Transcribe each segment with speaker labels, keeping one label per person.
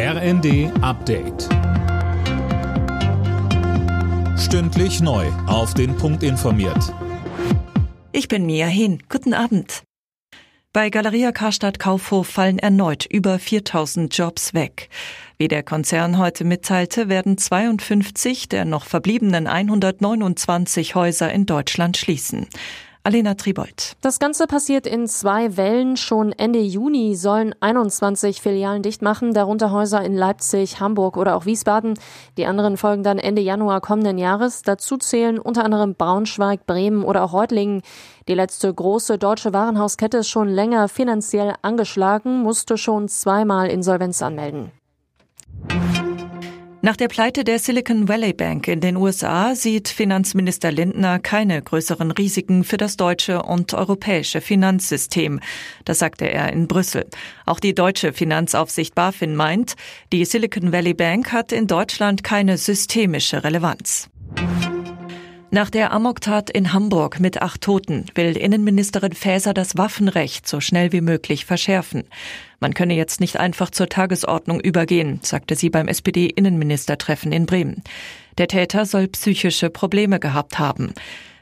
Speaker 1: RND Update. Stündlich neu. Auf den Punkt informiert.
Speaker 2: Ich bin Mia Hin. Guten Abend. Bei Galeria Karstadt Kaufhof fallen erneut über 4000 Jobs weg. Wie der Konzern heute mitteilte, werden 52 der noch verbliebenen 129 Häuser in Deutschland schließen. Alena Tribold.
Speaker 3: Das Ganze passiert in zwei Wellen. Schon Ende Juni sollen 21 Filialen dicht machen, darunter Häuser in Leipzig, Hamburg oder auch Wiesbaden. Die anderen folgen dann Ende Januar kommenden Jahres. Dazu zählen unter anderem Braunschweig, Bremen oder auch Reutlingen. Die letzte große deutsche Warenhauskette ist schon länger finanziell angeschlagen, musste schon zweimal Insolvenz anmelden.
Speaker 2: Nach der Pleite der Silicon Valley Bank in den USA sieht Finanzminister Lindner keine größeren Risiken für das deutsche und europäische Finanzsystem. Das sagte er in Brüssel. Auch die deutsche Finanzaufsicht BaFin meint, die Silicon Valley Bank hat in Deutschland keine systemische Relevanz. Nach der Amoktat in Hamburg mit acht Toten will Innenministerin Faeser das Waffenrecht so schnell wie möglich verschärfen. Man könne jetzt nicht einfach zur Tagesordnung übergehen, sagte sie beim SPD-Innenministertreffen in Bremen. Der Täter soll psychische Probleme gehabt haben.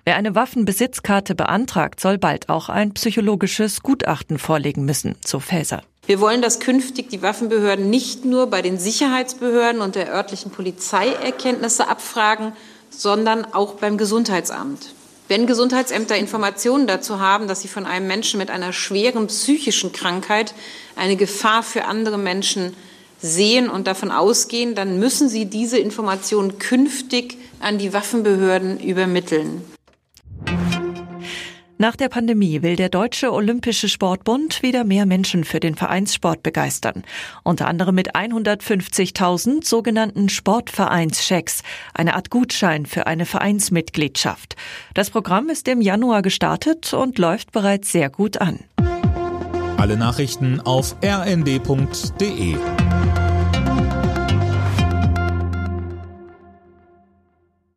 Speaker 2: Wer eine Waffenbesitzkarte beantragt, soll bald auch ein psychologisches Gutachten vorlegen müssen, so Faeser.
Speaker 4: Wir wollen, dass künftig die Waffenbehörden nicht nur bei den Sicherheitsbehörden und der örtlichen Polizei Erkenntnisse abfragen, sondern auch beim Gesundheitsamt. Wenn Gesundheitsämter Informationen dazu haben, dass sie von einem Menschen mit einer schweren psychischen Krankheit eine Gefahr für andere Menschen sehen und davon ausgehen, dann müssen sie diese Informationen künftig an die Waffenbehörden übermitteln.
Speaker 2: Nach der Pandemie will der Deutsche Olympische Sportbund wieder mehr Menschen für den Vereinssport begeistern. Unter anderem mit 150.000 sogenannten Sportvereinschecks, eine Art Gutschein für eine Vereinsmitgliedschaft. Das Programm ist im Januar gestartet und läuft bereits sehr gut an.
Speaker 1: Alle Nachrichten auf rnd.de